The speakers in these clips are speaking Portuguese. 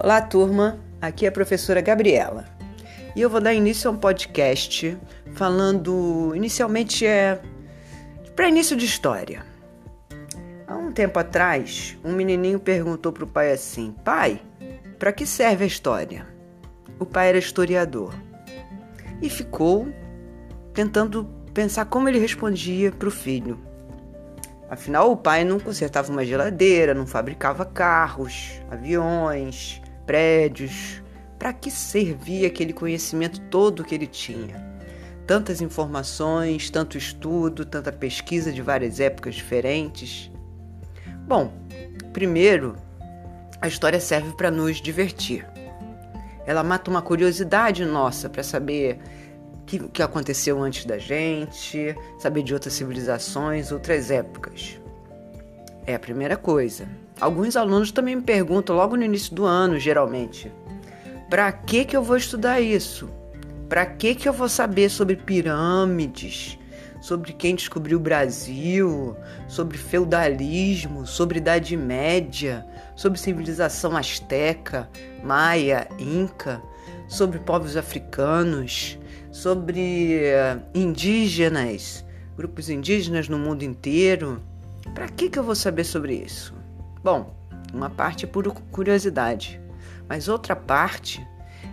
Olá, turma. Aqui é a professora Gabriela. E eu vou dar início a um podcast falando inicialmente é para início de história. Há um tempo atrás, um menininho perguntou para o pai assim: "Pai, para que serve a história?" O pai era historiador e ficou tentando pensar como ele respondia para o filho. Afinal, o pai não consertava uma geladeira, não fabricava carros, aviões, prédios. Para que servia aquele conhecimento todo que ele tinha? Tantas informações, tanto estudo, tanta pesquisa de várias épocas diferentes. Bom, primeiro, a história serve para nos divertir. Ela mata uma curiosidade nossa para saber que, que aconteceu antes da gente, saber de outras civilizações, outras épocas. É a primeira coisa. Alguns alunos também me perguntam logo no início do ano, geralmente, para que que eu vou estudar isso? Para que que eu vou saber sobre pirâmides, sobre quem descobriu o Brasil, sobre feudalismo, sobre Idade Média, sobre civilização asteca, maia, inca, sobre povos africanos, sobre eh, indígenas, grupos indígenas no mundo inteiro. Para que, que eu vou saber sobre isso? Bom, uma parte é por curiosidade, mas outra parte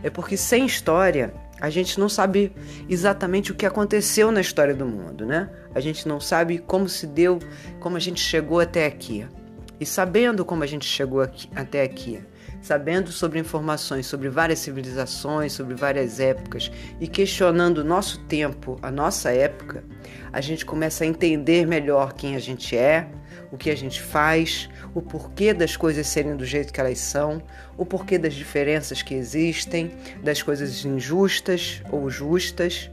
é porque sem história a gente não sabe exatamente o que aconteceu na história do mundo, né? A gente não sabe como se deu, como a gente chegou até aqui. E sabendo como a gente chegou aqui, até aqui, sabendo sobre informações sobre várias civilizações, sobre várias épocas e questionando o nosso tempo, a nossa época, a gente começa a entender melhor quem a gente é, o que a gente faz, o porquê das coisas serem do jeito que elas são, o porquê das diferenças que existem, das coisas injustas ou justas.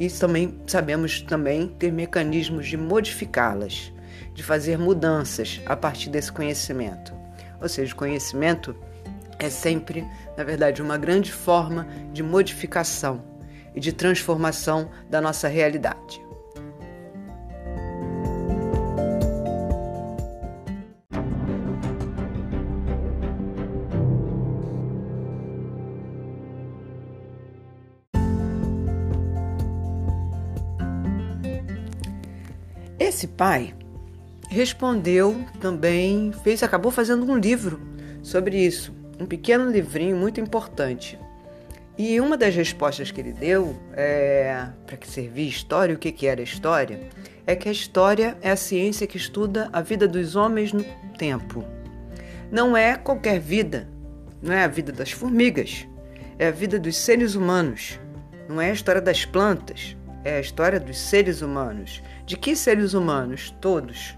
E também sabemos também ter mecanismos de modificá-las, de fazer mudanças a partir desse conhecimento. Ou seja, o conhecimento é sempre, na verdade, uma grande forma de modificação e de transformação da nossa realidade. Esse pai respondeu também, fez, acabou fazendo um livro sobre isso um pequeno livrinho muito importante. E uma das respostas que ele deu é, para que servia história, o que, que era história, é que a história é a ciência que estuda a vida dos homens no tempo. Não é qualquer vida, não é a vida das formigas, é a vida dos seres humanos. Não é a história das plantas, é a história dos seres humanos. De que seres humanos? Todos.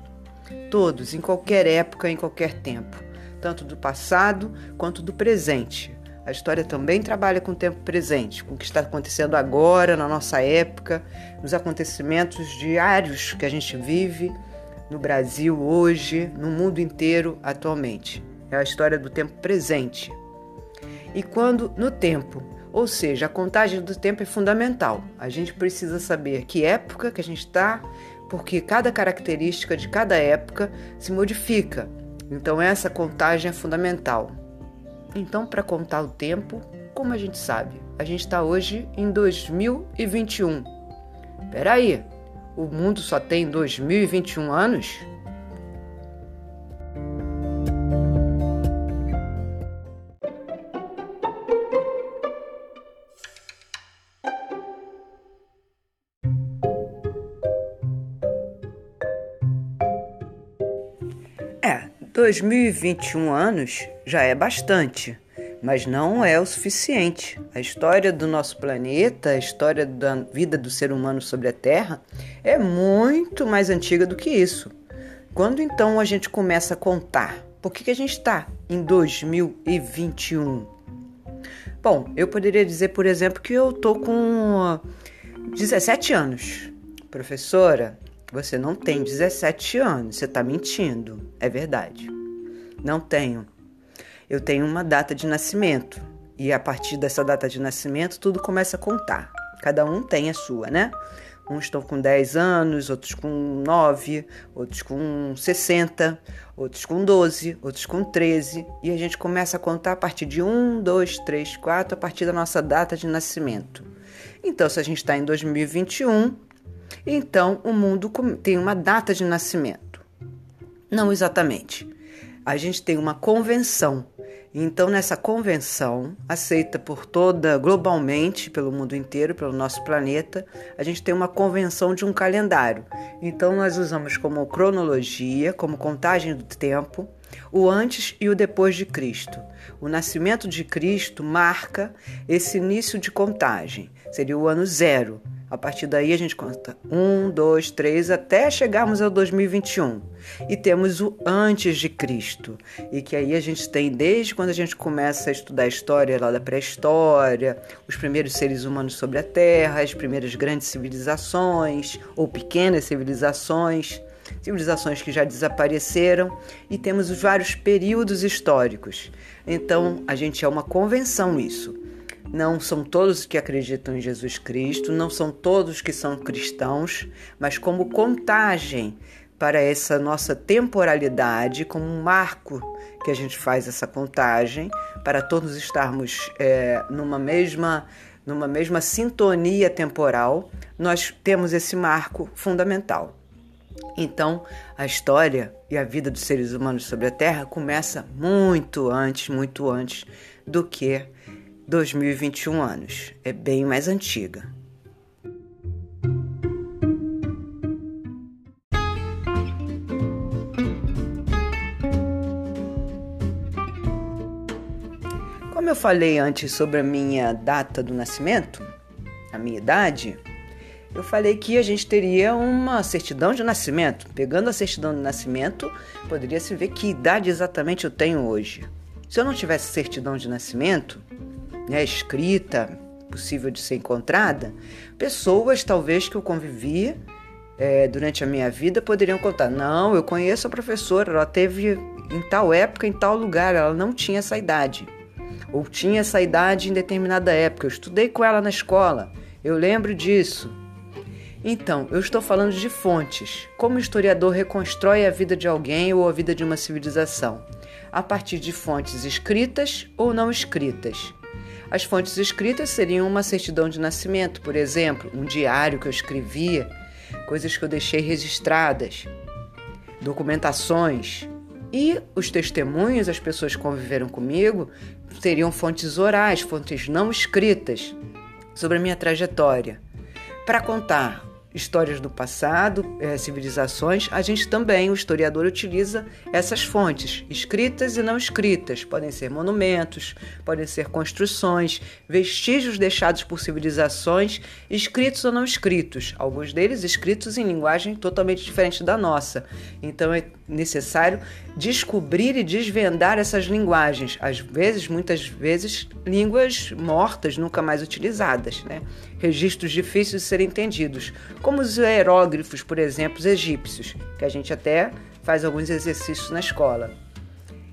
Todos, em qualquer época, em qualquer tempo tanto do passado quanto do presente. A história também trabalha com o tempo presente, com o que está acontecendo agora, na nossa época, nos acontecimentos diários que a gente vive no Brasil hoje, no mundo inteiro atualmente. É a história do tempo presente. E quando no tempo, ou seja, a contagem do tempo é fundamental. A gente precisa saber que época que a gente está, porque cada característica de cada época se modifica então essa contagem é fundamental. Então, para contar o tempo, como a gente sabe? A gente está hoje em 2021. Peraí, o mundo só tem 2021 anos? 2021 anos já é bastante, mas não é o suficiente. A história do nosso planeta, a história da vida do ser humano sobre a Terra é muito mais antiga do que isso. Quando então a gente começa a contar? Por que, que a gente está em 2021? Bom, eu poderia dizer, por exemplo, que eu tô com 17 anos. Professora, você não tem 17 anos, você está mentindo. É verdade. Não tenho. Eu tenho uma data de nascimento. E a partir dessa data de nascimento, tudo começa a contar. Cada um tem a sua, né? Uns estão com 10 anos, outros com 9, outros com 60. outros com 12, outros com 13, e a gente começa a contar a partir de 1, 2, 3, 4, a partir da nossa data de nascimento. Então, se a gente está em 2021, então o mundo tem uma data de nascimento. Não exatamente. A gente tem uma convenção então, nessa convenção, aceita por toda, globalmente, pelo mundo inteiro, pelo nosso planeta, a gente tem uma convenção de um calendário. Então, nós usamos como cronologia, como contagem do tempo, o antes e o depois de Cristo. O nascimento de Cristo marca esse início de contagem, seria o ano zero. A partir daí a gente conta um, dois, três, até chegarmos ao 2021. E temos o antes de Cristo. E que aí a gente tem desde quando a gente começa a estudar a história lá da pré-história, os primeiros seres humanos sobre a Terra, as primeiras grandes civilizações ou pequenas civilizações, civilizações que já desapareceram, e temos os vários períodos históricos. Então a gente é uma convenção isso. Não são todos que acreditam em Jesus Cristo, não são todos que são cristãos, mas como contagem para essa nossa temporalidade, como um marco que a gente faz essa contagem, para todos estarmos é, numa mesma numa mesma sintonia temporal, nós temos esse marco fundamental. Então, a história e a vida dos seres humanos sobre a Terra começa muito antes, muito antes do que 2021 anos. É bem mais antiga. Como eu falei antes sobre a minha data do nascimento, a minha idade, eu falei que a gente teria uma certidão de nascimento. Pegando a certidão de nascimento, poderia se ver que idade exatamente eu tenho hoje. Se eu não tivesse certidão de nascimento, né, escrita, possível de ser encontrada, pessoas talvez que eu convivia é, durante a minha vida poderiam contar: não, eu conheço a professora, ela teve em tal época, em tal lugar, ela não tinha essa idade. Ou tinha essa idade em determinada época. Eu estudei com ela na escola, eu lembro disso. Então, eu estou falando de fontes. Como o historiador reconstrói a vida de alguém ou a vida de uma civilização? A partir de fontes escritas ou não escritas. As fontes escritas seriam uma certidão de nascimento, por exemplo, um diário que eu escrevia, coisas que eu deixei registradas, documentações. E os testemunhos, as pessoas que conviveram comigo, seriam fontes orais, fontes não escritas sobre a minha trajetória. Para contar histórias do passado, é, civilizações, a gente também, o historiador, utiliza essas fontes, escritas e não escritas. Podem ser monumentos, podem ser construções, vestígios deixados por civilizações, escritos ou não escritos, alguns deles escritos em linguagem totalmente diferente da nossa. Então é necessário descobrir e desvendar essas linguagens, às vezes, muitas vezes, línguas mortas, nunca mais utilizadas, né? registros difíceis de serem entendidos, como os hieróglifos, por exemplo, os egípcios, que a gente até faz alguns exercícios na escola,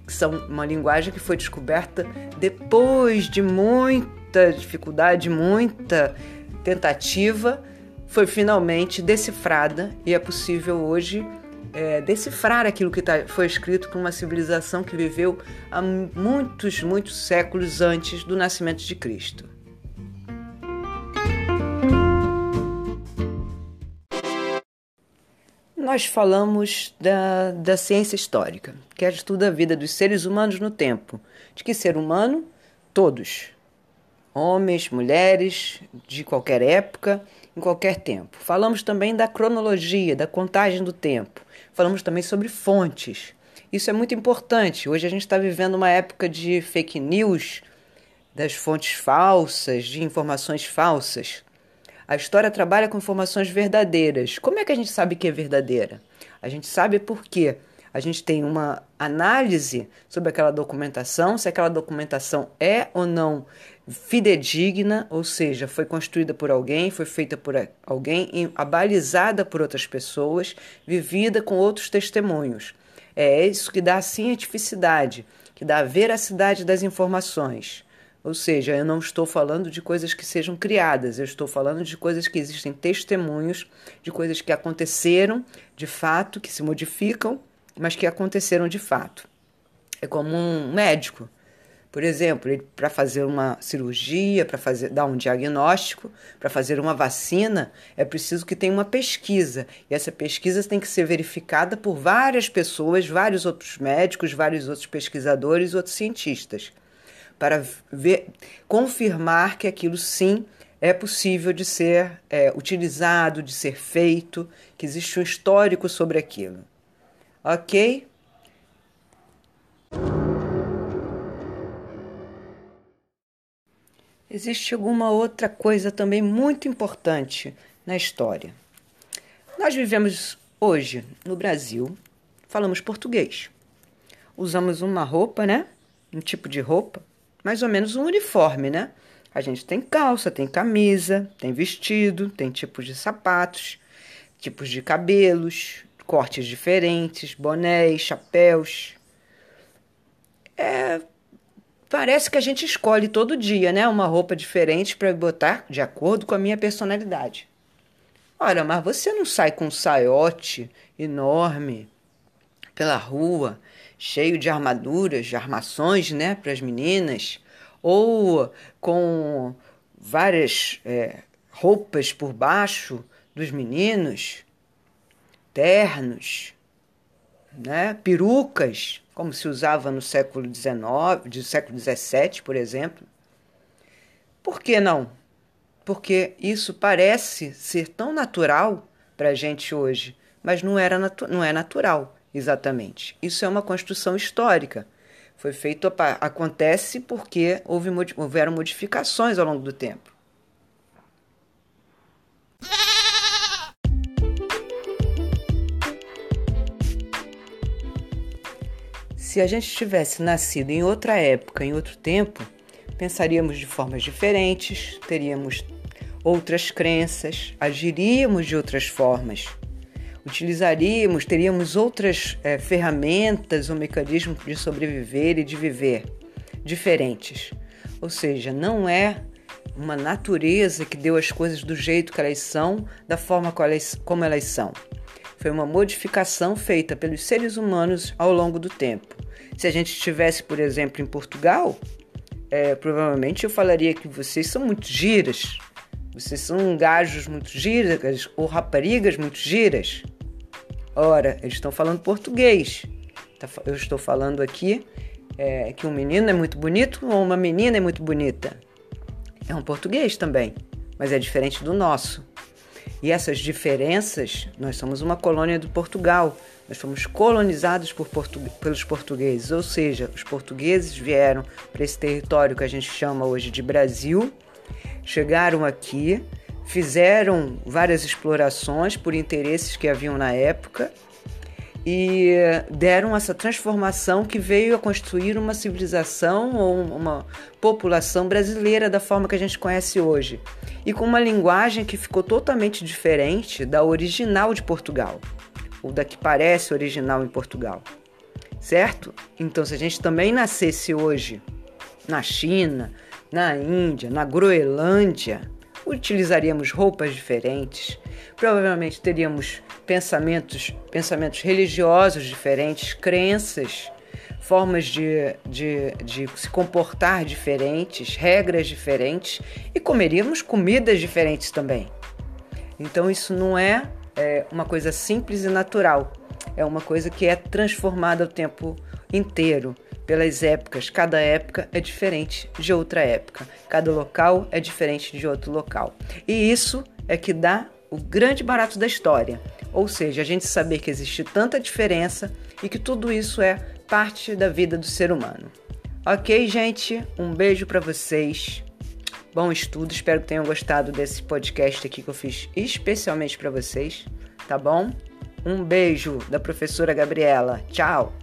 que são uma linguagem que foi descoberta depois de muita dificuldade, muita tentativa, foi finalmente decifrada e é possível hoje é, decifrar aquilo que tá, foi escrito por uma civilização que viveu há muitos, muitos séculos antes do nascimento de Cristo. Nós falamos da, da ciência histórica, que estuda a vida dos seres humanos no tempo. De que ser humano? Todos. Homens, mulheres, de qualquer época, em qualquer tempo. Falamos também da cronologia, da contagem do tempo. Falamos também sobre fontes. Isso é muito importante. Hoje a gente está vivendo uma época de fake news, das fontes falsas, de informações falsas. A história trabalha com informações verdadeiras. Como é que a gente sabe que é verdadeira? A gente sabe porque a gente tem uma análise sobre aquela documentação, se aquela documentação é ou não fidedigna, ou seja, foi construída por alguém, foi feita por alguém, abalizada por outras pessoas, vivida com outros testemunhos. É isso que dá a cientificidade, que dá a veracidade das informações. Ou seja, eu não estou falando de coisas que sejam criadas, eu estou falando de coisas que existem testemunhos, de coisas que aconteceram de fato, que se modificam mas que aconteceram de fato. É como um médico por exemplo, para fazer uma cirurgia, para fazer dar um diagnóstico, para fazer uma vacina, é preciso que tenha uma pesquisa. E essa pesquisa tem que ser verificada por várias pessoas, vários outros médicos, vários outros pesquisadores, outros cientistas, para ver, confirmar que aquilo sim é possível de ser é, utilizado, de ser feito, que existe um histórico sobre aquilo. Ok? Existe alguma outra coisa também muito importante na história. Nós vivemos hoje no Brasil, falamos português. Usamos uma roupa, né? Um tipo de roupa, mais ou menos um uniforme, né? A gente tem calça, tem camisa, tem vestido, tem tipos de sapatos, tipos de cabelos, cortes diferentes, bonés, chapéus. É Parece que a gente escolhe todo dia, né? Uma roupa diferente para botar de acordo com a minha personalidade. Ora, mas você não sai com um saiote enorme pela rua, cheio de armaduras, de armações, né, para as meninas, ou com várias é, roupas por baixo dos meninos, ternos, né, perucas como se usava no século XIX, do século XVII, por exemplo. Por que não? Porque isso parece ser tão natural para a gente hoje, mas não, era não é natural, exatamente. Isso é uma construção histórica. Foi feito, acontece porque houve, houveram modificações ao longo do tempo. Se a gente tivesse nascido em outra época, em outro tempo, pensaríamos de formas diferentes, teríamos outras crenças, agiríamos de outras formas, utilizaríamos, teríamos outras é, ferramentas ou mecanismos de sobreviver e de viver diferentes. Ou seja, não é uma natureza que deu as coisas do jeito que elas são, da forma como elas são. Foi uma modificação feita pelos seres humanos ao longo do tempo. Se a gente estivesse, por exemplo, em Portugal, é, provavelmente eu falaria que vocês são muito giras, vocês são gajos muito giras ou raparigas muito giras. Ora, eles estão falando português. Tá eu estou falando aqui é, que um menino é muito bonito ou uma menina é muito bonita. É um português também, mas é diferente do nosso. E essas diferenças, nós somos uma colônia do Portugal, nós fomos colonizados por portu pelos portugueses, ou seja, os portugueses vieram para esse território que a gente chama hoje de Brasil, chegaram aqui, fizeram várias explorações por interesses que haviam na época e deram essa transformação que veio a construir uma civilização ou uma população brasileira da forma que a gente conhece hoje e com uma linguagem que ficou totalmente diferente da original de Portugal ou da que parece original em Portugal, certo? Então, se a gente também nascesse hoje na China, na Índia, na Groenlândia, utilizaríamos roupas diferentes, provavelmente teríamos pensamentos, pensamentos religiosos diferentes, crenças, formas de, de, de se comportar diferentes, regras diferentes e comeríamos comidas diferentes também. Então isso não é, é uma coisa simples e natural, é uma coisa que é transformada o tempo inteiro pelas épocas. Cada época é diferente de outra época, cada local é diferente de outro local. E isso é que dá o grande barato da história. Ou seja, a gente saber que existe tanta diferença e que tudo isso é parte da vida do ser humano. Ok, gente? Um beijo para vocês. Bom estudo, espero que tenham gostado desse podcast aqui que eu fiz especialmente para vocês, tá bom? Um beijo da professora Gabriela. Tchau!